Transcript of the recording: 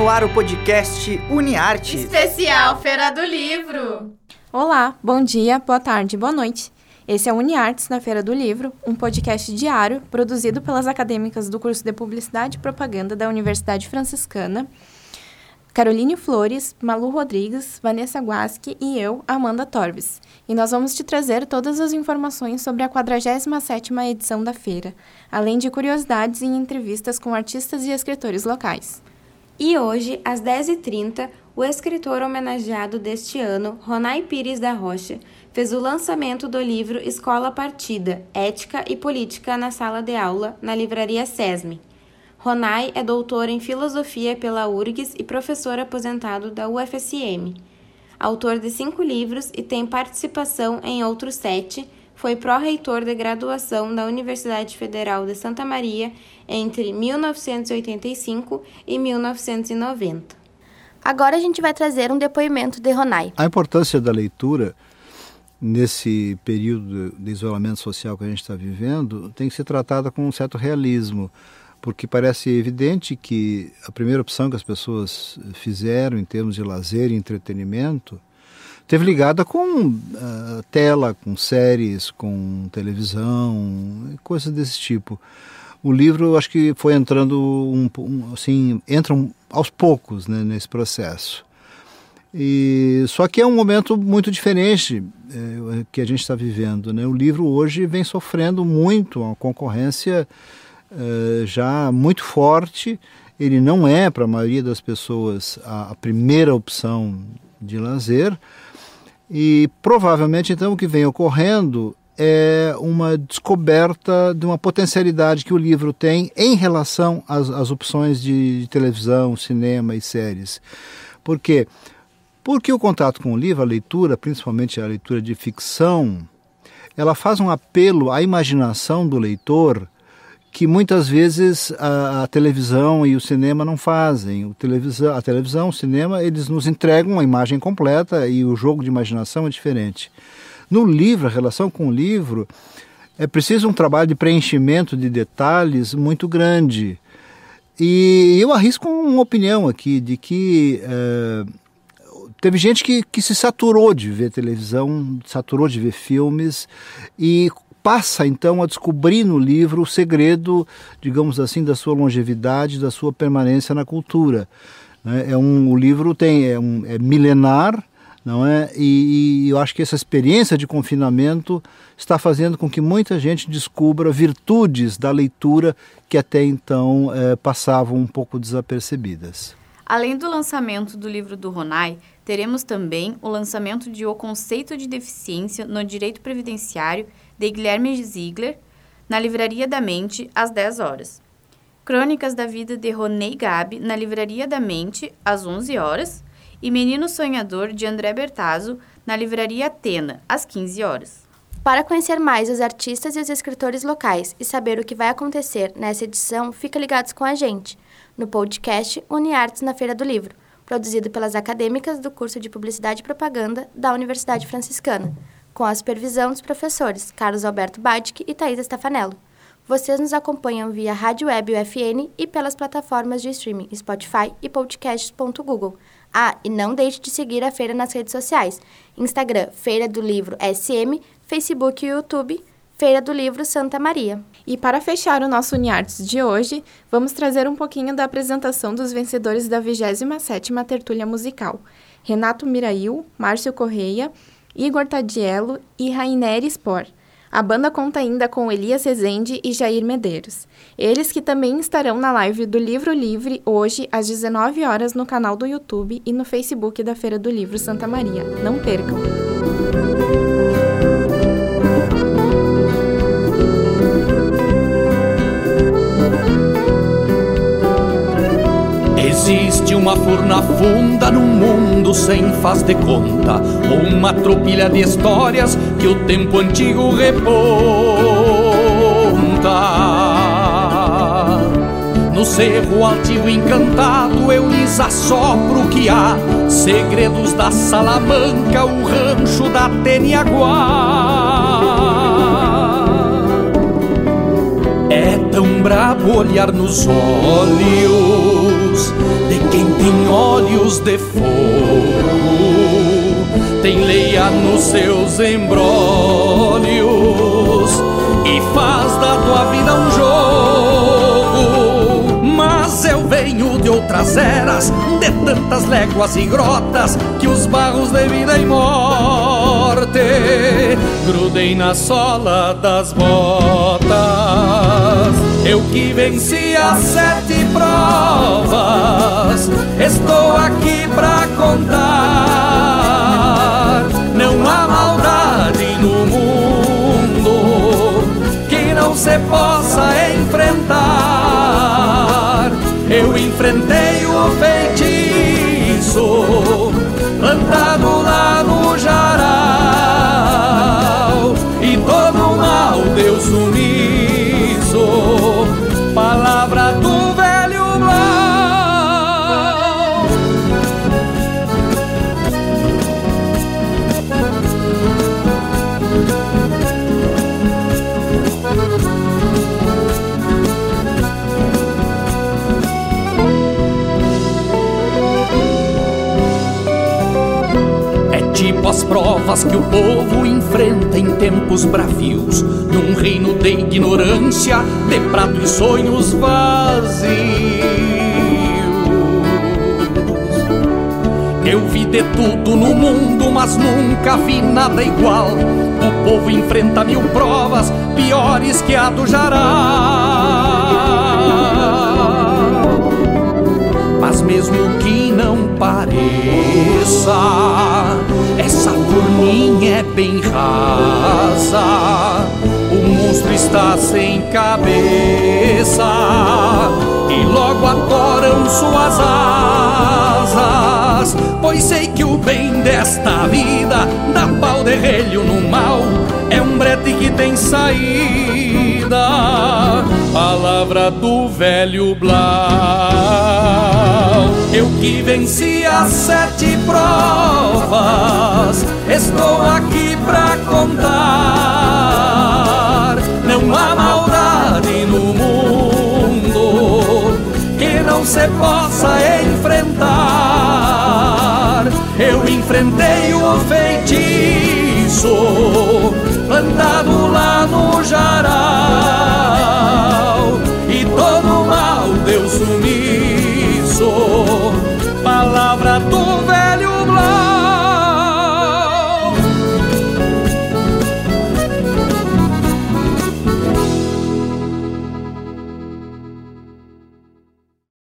no ar o podcast UniArte. Especial Feira do Livro. Olá, bom dia, boa tarde, boa noite. Esse é o UniArtes na Feira do Livro, um podcast diário produzido pelas acadêmicas do curso de Publicidade e Propaganda da Universidade Franciscana, Caroline Flores, Malu Rodrigues, Vanessa Guasque e eu, Amanda Torves. E nós vamos te trazer todas as informações sobre a 47ª edição da feira, além de curiosidades e entrevistas com artistas e escritores locais. E hoje, às 10h30, o escritor homenageado deste ano, Ronai Pires da Rocha, fez o lançamento do livro Escola Partida, Ética e Política na Sala de Aula, na livraria SESME. Ronai é doutor em Filosofia pela URGS e professor aposentado da UFSM. Autor de cinco livros e tem participação em outros sete, foi pró-reitor de graduação da Universidade Federal de Santa Maria entre 1985 e 1990. Agora a gente vai trazer um depoimento de Ronai. A importância da leitura nesse período de isolamento social que a gente está vivendo tem que ser tratada com um certo realismo, porque parece evidente que a primeira opção que as pessoas fizeram em termos de lazer e entretenimento teve ligada com uh, tela, com séries, com televisão, coisas desse tipo. O livro, acho que foi entrando um, um assim, entra um, aos poucos né, nesse processo. E só que é um momento muito diferente é, que a gente está vivendo. Né? O livro hoje vem sofrendo muito a concorrência é, já muito forte. Ele não é para a maioria das pessoas a, a primeira opção de lazer. E provavelmente então o que vem ocorrendo é uma descoberta de uma potencialidade que o livro tem em relação às, às opções de, de, televisão, cinema e séries. Por quê? Porque o contato com o livro, a leitura, principalmente a leitura de ficção, ela faz um apelo à imaginação do leitor que muitas vezes a, a, televisão e o cinema não fazem. O televisão, a televisão, o cinema, eles nos entregam a imagem completa e o jogo de imaginação é diferente. No livro, a relação com o livro, é preciso um trabalho de preenchimento de detalhes muito grande. E eu arrisco uma opinião aqui de que é, teve gente que, que se saturou de ver televisão, saturou de ver filmes e passa então a descobrir no livro o segredo, digamos assim, da sua longevidade, da sua permanência na cultura. Né? É um, o livro tem é, um, é milenar, não é? E, e, eu acho que essa experiência de confinamento está fazendo com que muita gente descubra virtudes da leitura que até então é, passavam um pouco desapercebidas. Além do lançamento do livro do Ronai, teremos também o lançamento de O Conceito de Deficiência no Direito Previdenciário de Guilherme Ziegler, na Livraria da Mente, às 10 horas. Crônicas da Vida de Ronei Gabi, na Livraria da Mente, às 11 horas. E Menino Sonhador, de André Bertazzo, na Livraria Atena, às 15 horas. Para conhecer mais os artistas e os escritores locais e saber o que vai acontecer nessa edição, fica ligados com a gente, no podcast UniArtes na Feira do Livro, produzido pelas acadêmicas do curso de Publicidade e Propaganda da Universidade Franciscana com a supervisão dos professores Carlos Alberto Badic e Thaisa Stefanello. Vocês nos acompanham via Rádio Web UFN e pelas plataformas de streaming Spotify e podcasts.google. Ah, e não deixe de seguir a feira nas redes sociais: Instagram, Feira do Livro SM, Facebook e YouTube, Feira do Livro Santa Maria. E para fechar o nosso Uniartes de hoje, vamos trazer um pouquinho da apresentação dos vencedores da 27ª Tertúlia Musical. Renato Mirail, Márcio Correia, Igor Tadiello e Rainer Spor. A banda conta ainda com Elias Rezende e Jair Medeiros. Eles que também estarão na live do Livro Livre hoje às 19 horas no canal do YouTube e no Facebook da Feira do Livro Santa Maria. Não percam! Existe uma furna funda num mundo sem faz de conta, uma tropilha de histórias que o tempo antigo reponta. No cerro altivo encantado eu lhes assopro que há segredos da Salamanca, o rancho da Teniaguá. É tão brabo olhar nos olhos Quem tem olhos de fogo tem leia nos seus embrólios e faz da tua vida um jogo. Mas eu venho de outras eras, de tantas léguas e grotas, que os barros de vida e morte grudem na sola das botas. Eu que venci as sete provas, estou aqui pra contar. Não há maldade no mundo que não se possa enfrentar. Eu enfrentei o feitiço provas que o povo enfrenta em tempos bravios, num reino de ignorância, de prato e sonhos vazios. Eu vi de tudo no mundo, mas nunca vi nada igual. O povo enfrenta mil provas, piores que a do Jará. Mas mesmo que não pareça, bem rasa. O monstro está sem cabeça e logo atoram suas asas. Pois sei que o bem desta vida dá pau de relho no mal. É um brete que tem saída. Palavra do velho Blau. Eu que venci as sete provas, estou aqui pra contar. Não há maldade no mundo que não se possa enfrentar. Eu enfrentei o feitiço plantado lá no jaral E todo mal deu sumiço